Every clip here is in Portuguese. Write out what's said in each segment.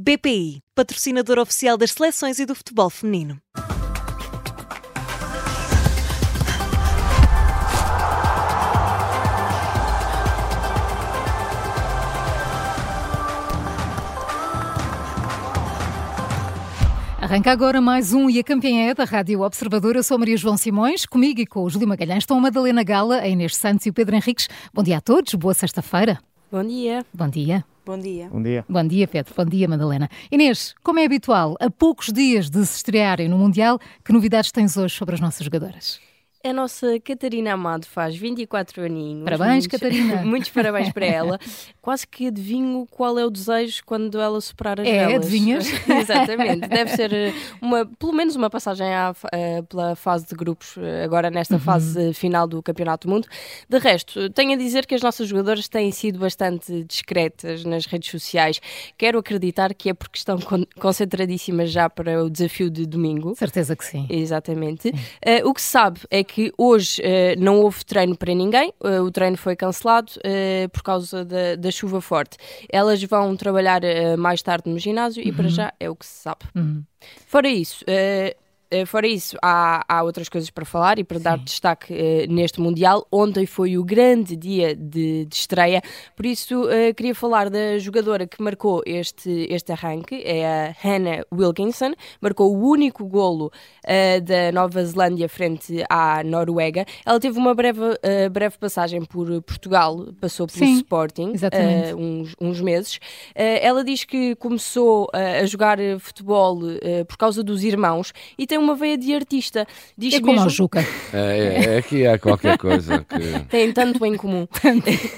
BPI, patrocinador oficial das seleções e do futebol feminino. Arranca agora mais um e a campeã é da Rádio Observador. Eu sou Maria João Simões, comigo e com o Júlio Magalhães estão a Madalena Gala, a Inês Santos e o Pedro Henriques. Bom dia a todos, boa sexta-feira. Bom dia. Bom dia. Bom dia. Bom dia. Bom dia, Pedro. Bom dia, Madalena. Inês, como é habitual, a poucos dias de se estrearem no Mundial, que novidades tens hoje sobre as nossas jogadoras? A nossa Catarina Amado faz 24 aninhos. Parabéns, muitos, Catarina. Muitos parabéns para ela. Quase que adivinho qual é o desejo quando ela superar as é, velas. adivinhas? Exatamente. Deve ser eh, uma, pelo menos uma passagem à, uh, pela fase de grupos, uh, agora nesta uhum. fase final do Campeonato do Mundo. De resto, tenho a dizer que as nossas jogadoras têm sido bastante discretas nas redes sociais. Quero acreditar que é porque estão con concentradíssimas já para o desafio de domingo. Certeza que sim. Exatamente. Sim. Uh, o que se sabe é que hoje uh, não houve treino para ninguém, uh, o treino foi cancelado uh, por causa da, da, chuva forte. Elas vão trabalhar mais tarde no ginásio uhum. e para já é o que se sabe. Uhum. Fora isso, fora isso, há, há outras coisas para falar e para Sim. dar destaque uh, neste Mundial. Ontem foi o grande dia de, de estreia, por isso uh, queria falar da jogadora que marcou este, este arranque, é a Hannah Wilkinson, marcou o único golo da Nova Zelândia frente à Noruega. Ela teve uma breve, breve passagem por Portugal, passou pelo Sim, Sporting uns, uns, meses. ela diz que começou a jogar futebol por causa dos irmãos e tem tem uma veia de artista. Diz é como mesmo... a Juca. É, é, é que há qualquer coisa que... Tem tanto em comum.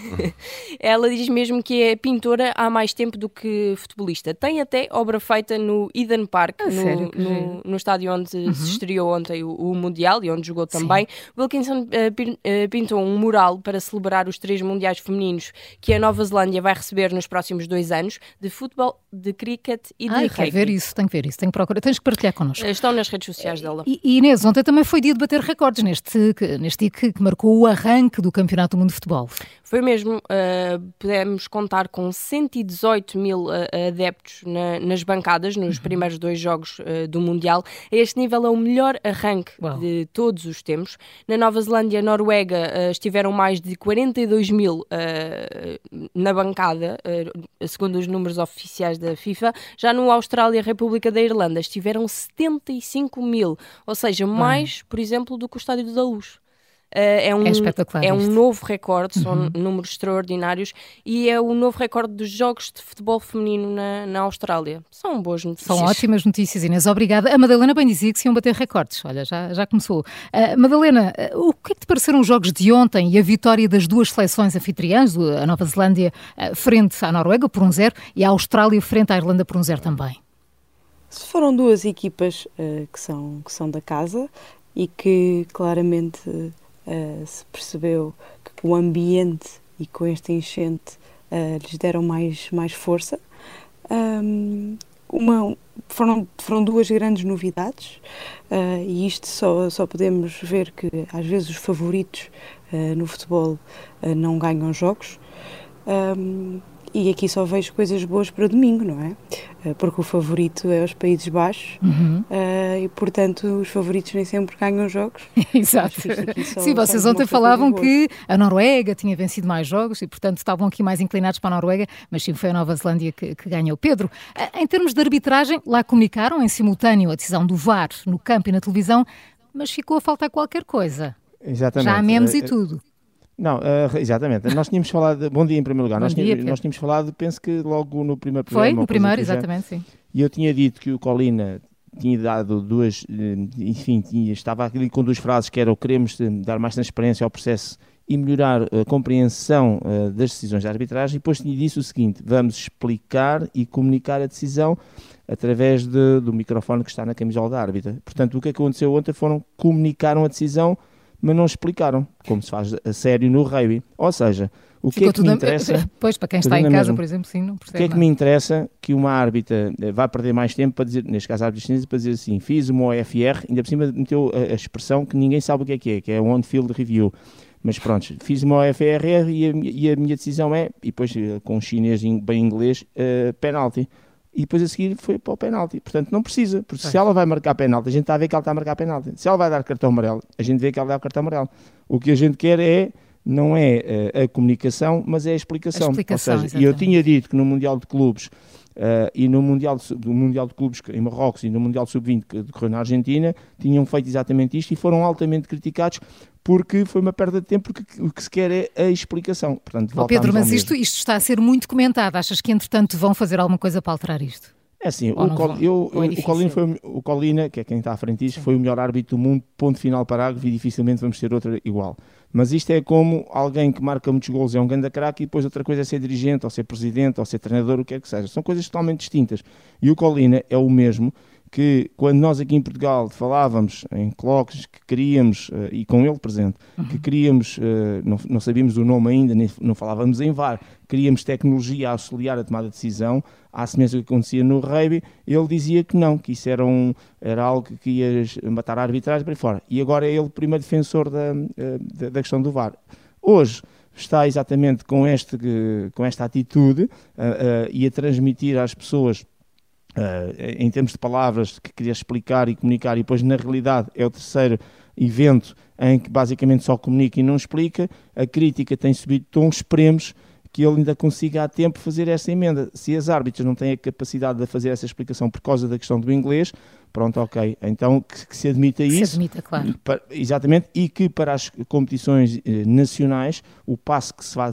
Ela diz mesmo que é pintora há mais tempo do que futebolista. Tem até obra feita no Eden Park, ah, no, sério? no, no, estádio onde uhum. se estreou ontem o, o, Mundial e onde jogou também. Sim. Wilkinson uh, pintou um mural para celebrar os três Mundiais femininos que a Nova Zelândia vai receber nos próximos dois anos, de futebol, de cricket e de Ai, rugby. ver isso, tenho que ver isso, tenho que procurar. Tens que partilhar connosco. Estão nas redes sociais dela. E, e Inês, ontem também foi dia de bater recordes neste, neste dia que, que marcou o arranque do Campeonato do Mundo de Futebol. Foi mesmo, uh, pudemos contar com 118 mil uh, adeptos na, nas bancadas nos uhum. primeiros dois jogos uh, do Mundial. Este nível é o melhor arranque Uau. de todos os tempos. Na Nova Zelândia e Noruega estiveram mais de 42 mil na bancada, segundo os números oficiais da FIFA. Já no Austrália e República da Irlanda estiveram 75 mil, ou seja, mais, por exemplo, do que o Estádio da Luz. Uh, é, um, é, espetacular é um novo recorde, são uhum. números extraordinários e é o novo recorde dos jogos de futebol feminino na, na Austrália. São boas notícias. São ótimas notícias, Inês. Obrigada. A Madalena bem dizia que se iam bater recordes. Olha, já, já começou. Uh, Madalena, uh, o que é que te pareceram os jogos de ontem e a vitória das duas seleções anfitriãs, a Nova Zelândia frente à Noruega por um zero e a Austrália frente à Irlanda por um zero também? Foram duas equipas que, são, que são da casa e que claramente uh, se percebeu que com o ambiente e com este enchente uh, lhes deram mais, mais força. Um, uma, foram, foram duas grandes novidades uh, e isto só, só podemos ver que às vezes os favoritos no futebol não ganham jogos. Um, e aqui só vejo coisas boas para domingo, não é? Eh, porque o favorito é os Países Baixos uhum. uh, e, portanto, os favoritos nem sempre ganham jogos. Exato. Só, sim, vocês ontem falavam que a Noruega tinha vencido mais jogos e, portanto, estavam aqui mais inclinados para a Noruega, mas sim foi a Nova Zelândia que, que ganhou. Pedro, em termos de arbitragem, lá comunicaram em simultâneo a decisão do VAR no campo e na televisão, mas ficou a faltar qualquer coisa. Exatamente. Já há memes e tudo. Não, uh, exatamente. Nós tínhamos falado. Bom dia em primeiro lugar. Bom nós, dia, tínhamos, nós tínhamos falado, penso que logo no primeiro programa. Foi, no primeiro, exatamente, sim. E eu tinha dito que o Colina tinha dado duas. Eh, enfim, tinha, estava ali com duas frases que eram: queremos eh, dar mais transparência ao processo e melhorar a compreensão uh, das decisões da arbitragem. E depois tinha dito o seguinte: vamos explicar e comunicar a decisão através de, do microfone que está na camisola da árbitra. Portanto, o que aconteceu ontem foram comunicaram a decisão mas não explicaram, como se faz a sério no rugby. Ou seja, o Ficou que é que me interessa... Pois, para quem está em casa, por exemplo, sim, não percebe O que é que me interessa que uma árbitra eh, vá perder mais tempo para dizer, neste caso a árbitra chinesa, para dizer assim, fiz uma OFR, ainda por cima meteu a, a expressão que ninguém sabe o que é que é, que é on-field review. Mas pronto, fiz uma OFR e a, e a minha decisão é, e depois eh, com um chinês bem inglês, uh, penalty. E depois a seguir foi para o penalti. Portanto, não precisa, porque se ela vai marcar penalti, a gente está a ver que ela está a marcar penalti. Se ela vai dar cartão amarelo, a gente vê que ela dá o cartão amarelo. O que a gente quer é, não é uh, a comunicação, mas é a explicação. A explicação Ou seja, e eu tinha dito que no Mundial de Clubes uh, e no mundial de, do Mundial de Clubes em Marrocos e no Mundial Sub-20 que decorreu na Argentina, tinham feito exatamente isto e foram altamente criticados porque foi uma perda de tempo, porque o que se quer é a explicação. Portanto, oh, Pedro, mas isto, isto está a ser muito comentado. Achas que, entretanto, vão fazer alguma coisa para alterar isto? É assim, o, Col eu, é o, Colina foi, o Colina, que é quem está à frente disto, Sim. foi o melhor árbitro do mundo, ponto final parágrafo, e dificilmente vamos ter outra igual. Mas isto é como alguém que marca muitos gols é um grande craque e depois outra coisa é ser dirigente, ou ser presidente, ou ser treinador, o que é que seja. São coisas totalmente distintas. E o Colina é o mesmo, que quando nós aqui em Portugal falávamos em colóquios que queríamos, uh, e com ele presente, uhum. que queríamos, uh, não, não, sabíamos o nome ainda, nem, não falávamos em VAR, queríamos tecnologia a auxiliar a tomada de decisão, à semelhança do que acontecia no rugby, ele dizia que não, que isso era, um, era algo que ia matar a arbitragem para fora. E agora é ele o primeiro defensor da, da, da questão do VAR. Hoje, está exatamente com, este, com esta atitude uh, uh, e a transmitir às pessoas Uh, em termos de palavras que queria explicar e comunicar, e depois na realidade é o terceiro evento em que basicamente só comunica e não explica, a crítica tem subido tom, esperemos que ele ainda consiga a tempo fazer essa emenda. Se as árbitras não têm a capacidade de fazer essa explicação por causa da questão do inglês, pronto, ok. Então que, que se admita que isso. Se admita, claro. Para, exatamente, e que para as competições eh, nacionais o passo que se vai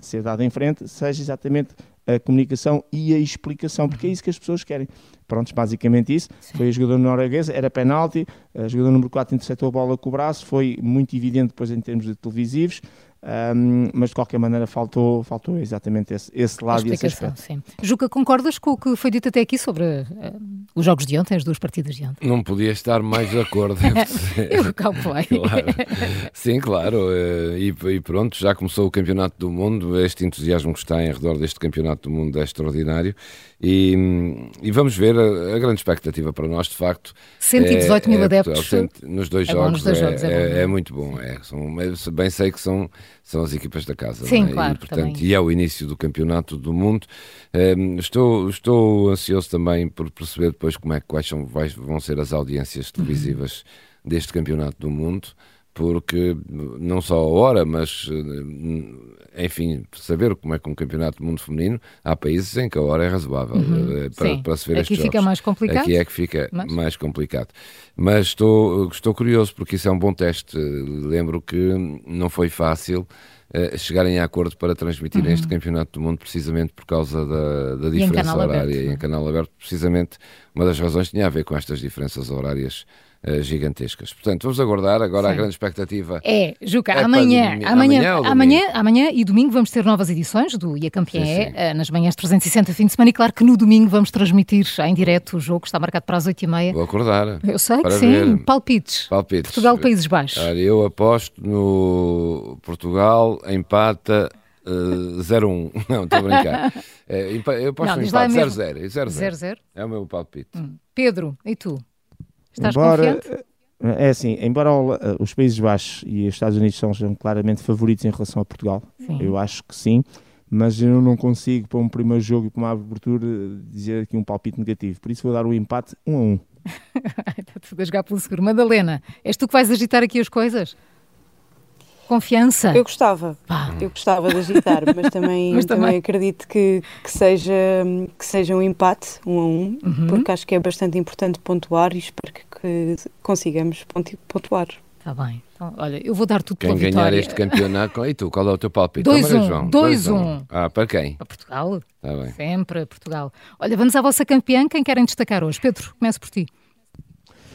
ser dado em frente seja exatamente a comunicação e a explicação, porque é isso que as pessoas querem. Pronto, basicamente isso. Sim. Foi a jogadora norueguesa, era penalti, a jogadora número 4 interceptou a bola com o braço, foi muito evidente depois em termos de televisivos. Um, mas de qualquer maneira faltou, faltou exatamente esse, esse lado e esse aspecto. Sim. Juca, concordas com o que foi dito até aqui sobre uh, os jogos de ontem, as duas partidas de ontem? Não podia estar mais de acordo. Eu calculei. claro. Sim, claro. Uh, e, e, pronto, já começou o Campeonato do Mundo. Este entusiasmo que está em redor deste Campeonato do Mundo é extraordinário. E, e vamos ver a, a, grande expectativa para nós, de facto. 118 é, mil é, adeptos. nos dois é jogos, é, é, é, muito bom. É, são, bem sei que são, são as equipas da casa. Sim, claro. E, portanto, e é o início do campeonato do mundo. Um, estou, estou ansioso também por perceber depois como é, quais são, vai, vão ser as audiências televisivas uhum. deste campeonato do mundo porque não só a hora, mas eh, enfim, saber como é que um campeonato do mundo feminino, há países em que a hora é razoável uhum, eh, para, para, se ver Aqui estes fica mais complicado. Aqui é que fica mas... mais complicado. Mas estou, estou curioso porque isso é um bom teste. Lembro que não foi fácil uh, chegarem a acordo para transmitir uhum. este campeonato do mundo precisamente por causa da, da diferença horária aberto, em canal aberto. Precisamente uma das razões tinha a ver com estas diferenças horárias uh, gigantescas. Portanto, vamos aguardar. Agora Sim. a grande expectativa. É, Juca, é amanhã, amanhã, amanhã, amanhã, amanhã e domingo vamos ter novas edições do E a Campeã é, uh, nas manhãs 360 fim de semana. E claro que no domingo vamos transmitir em direto o jogo, que está marcado para as 8h30. Vou acordar. Eu sei que sim. Ver. Palpites. Palpites. Portugal, Países Baixos. Olha, eu aposto no Portugal empata Uh, 0-1. Não, estou a brincar. É, eu aposto no empate 0-0. 0-0. É o meu palpite. Hum. Pedro, e tu? Estás embora, confiante? É assim, embora os Países Baixos e os Estados Unidos sejam claramente favoritos em relação a Portugal, sim. eu acho que sim, mas eu não consigo para um primeiro jogo e para uma abertura dizer aqui um palpite negativo, por isso vou dar o empate 1 a 1. Está tudo a jogar pelo seguro. Madalena, és tu que vais agitar aqui as coisas? Confiança. Eu gostava, eu gostava de agitar, mas também, mas também... também acredito que, que, seja, que seja um empate, um a um, uhum. porque acho que é bastante importante pontuar e espero que, que consigamos pontuar. Está bem. Então, olha, eu vou dar tudo quem pela ganhar vitória. este campeonato, e tu, qual é o teu palpite? 2-1. 2-1. Um. Ah, para quem? Para Portugal. Tá bem. Sempre Portugal. Olha, vamos à vossa campeã. Quem querem destacar hoje? Pedro, começo por ti.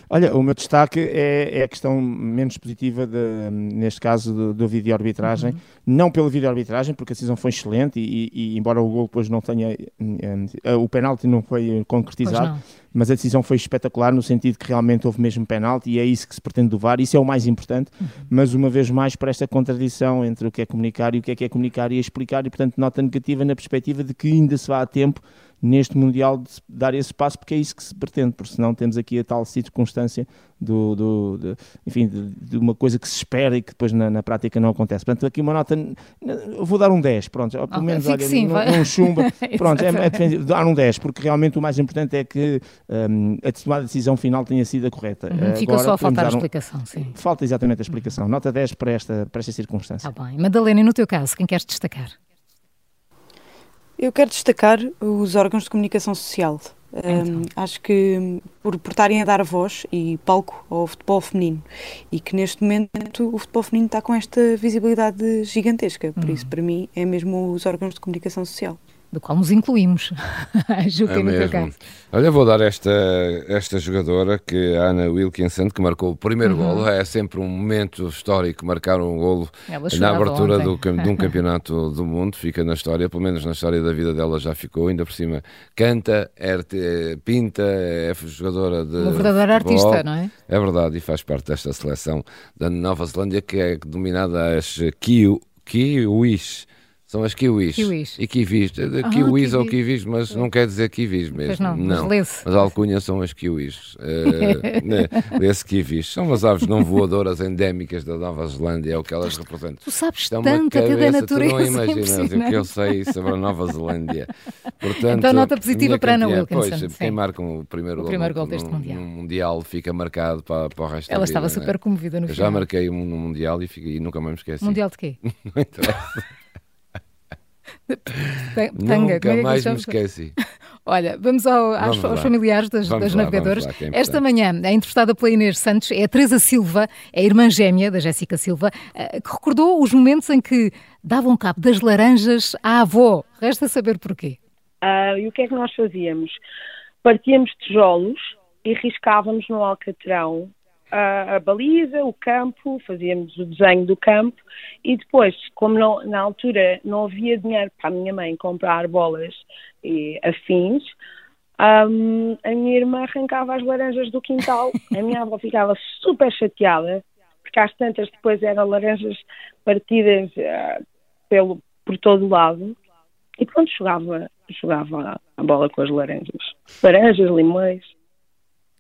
Olha, o meu destaque é, é a questão menos positiva, de, neste caso, do, do vídeo arbitragem. Uhum. Não pelo vídeo arbitragem, porque a decisão foi excelente e, e, e embora o gol depois não tenha. Um, o penalti não foi concretizado. Mas a decisão foi espetacular no sentido que realmente houve mesmo penalti e é isso que se pretende do VAR. Isso é o mais importante, uhum. mas uma vez mais para esta contradição entre o que é comunicar e o que é que é comunicar e explicar, e portanto, nota negativa na perspectiva de que ainda se vá a tempo neste Mundial de dar esse passo, porque é isso que se pretende, porque senão temos aqui a tal circunstância do, do de, enfim, de, de, uma coisa que se espera e que depois na, na prática não acontece. Portanto, aqui uma nota, eu vou dar um 10, pronto, pelo okay, menos, olha, sim, não, não chumba, pronto, é, é, dar um 10, porque realmente o mais importante é que um, a tomada de decisão final tenha sido a correta. Uhum, fica só a faltar a explicação, um, sim. Falta exatamente a explicação. Nota 10 para esta, para esta circunstância. Está bem. Madalena, e no teu caso, quem queres destacar? Eu quero destacar os órgãos de comunicação social. Então. Um, acho que por, por estarem a dar voz e palco ao futebol feminino e que neste momento o futebol feminino está com esta visibilidade gigantesca. Por isso, para mim, é mesmo os órgãos de comunicação social do qual nos incluímos. Juca, é mesmo. Olha, vou dar esta, esta jogadora, que é a Ana Wilkinson, que marcou o primeiro uhum. golo. É sempre um momento histórico marcar um golo na abertura do, de um campeonato do mundo. Fica na história, pelo menos na história da vida dela já ficou. Ainda por cima, canta, é, pinta, é jogadora de. Uma verdadeira futebol. artista, não é? É verdade, e faz parte desta seleção da Nova Zelândia, que é dominada às Kiwis são as kiwis. kiwis. E kiwis. Ah, kiwis ou kiwis, mas não quer dizer kiwis mesmo. não, não. Mas, mas a alcunha são as kiwis. Uh? Esse kiwis. São as aves não voadoras endémicas da Nova Zelândia, é o que elas representam. Tu sabes Isto tanto até da natureza. Tu não imaginas o que eu sei sobre a Nova Zelândia. Portanto, então, nota positiva para Ana Wilkinson. Pois, quem marca o primeiro, o primeiro gol, deste Mundial. No mundial fica marcado para, para o resto Ela da estava vida, super né? comovida no eu final. Já marquei um no Mundial e, fiquei, e nunca mais me esqueci. Mundial de quê? não interessa. Tanga, Nunca é mais me esqueci. Olha, vamos, ao, vamos aos, aos, familiares das, vamos das lá, navegadoras. Lá, é Esta manhã é entrevistada pela Inês Santos, é a Teresa Silva, é a irmã gêmea da Jéssica Silva, eh, que recordou os momentos em que davam cabo das laranjas à avó. Resta saber porquê. Uh, e o que é que nós fazíamos? Partíamos tijolos e riscávamos no alcatrão a, a, baliza, o campo, fazíamos o desenho do campo e depois, como não, na altura não havia dinheiro para a minha mãe comprar bolas e afins, um, a minha irmã arrancava as laranjas do quintal, a minha avó ficava super chateada, porque às tantas depois eram laranjas partidas uh, pelo, por todo lado, e pronto, jogava, jogava a bola com as laranjas. Laranjas, limões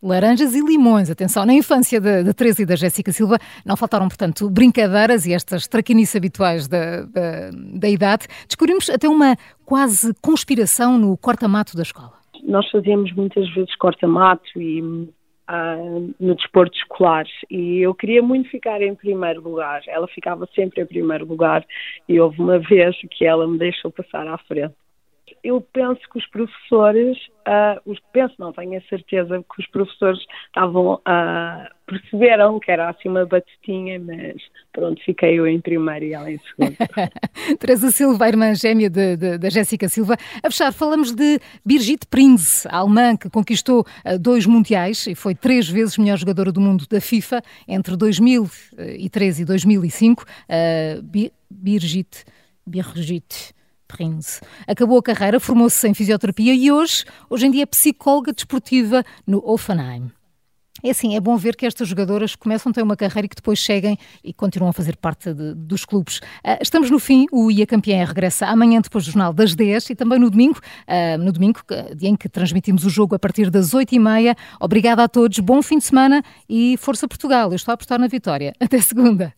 laranjas e limões. Atenção, na infância da, Teresa e da Jéssica Silva não faltaram, portanto, brincadeiras e estas traquinices habituais da, da, da idade. Descobrimos até uma quase conspiração no corta-mato da escola. Nós fazíamos muitas vezes corta-mato e Uh, no desporto escolar e eu queria muito ficar em primeiro lugar. Ela ficava sempre em primeiro lugar e houve uma vez que ela me deixou passar à frente eu penso que os professores, uh, os, penso não, tenho a certeza que os professores estavam uh, perceberam que era assim uma batutinha, mas pronto, fiquei eu em primeiro e ela em segundo. Teresa Silva, irmã gêmea da Jéssica Silva. A fechar, falamos de Birgit Prinz, alemã que conquistou uh, dois mundiais e foi três vezes melhor jogadora do mundo da FIFA entre 2013 e 2005. Uh, Birgit, Birgit Prince. Acabou a carreira, formou-se em fisioterapia e hoje, hoje em dia é psicóloga desportiva no Offenheim. É assim, é bom ver que estas jogadoras começam a ter uma carreira e que depois seguem e continuam a fazer parte de, dos clubes. Uh, estamos no fim, o IA Campeã regressa amanhã depois do jornal das 10 e também no domingo, uh, no domingo, dia em que transmitimos o jogo a partir das 8h30. Obrigada a todos, bom fim de semana e força Portugal. Eu estou a apostar na vitória. Até segunda.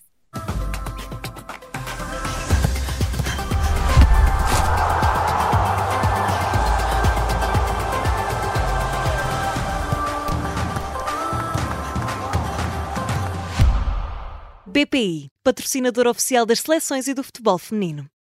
BPI, patrocinador oficial das seleções e do futebol feminino.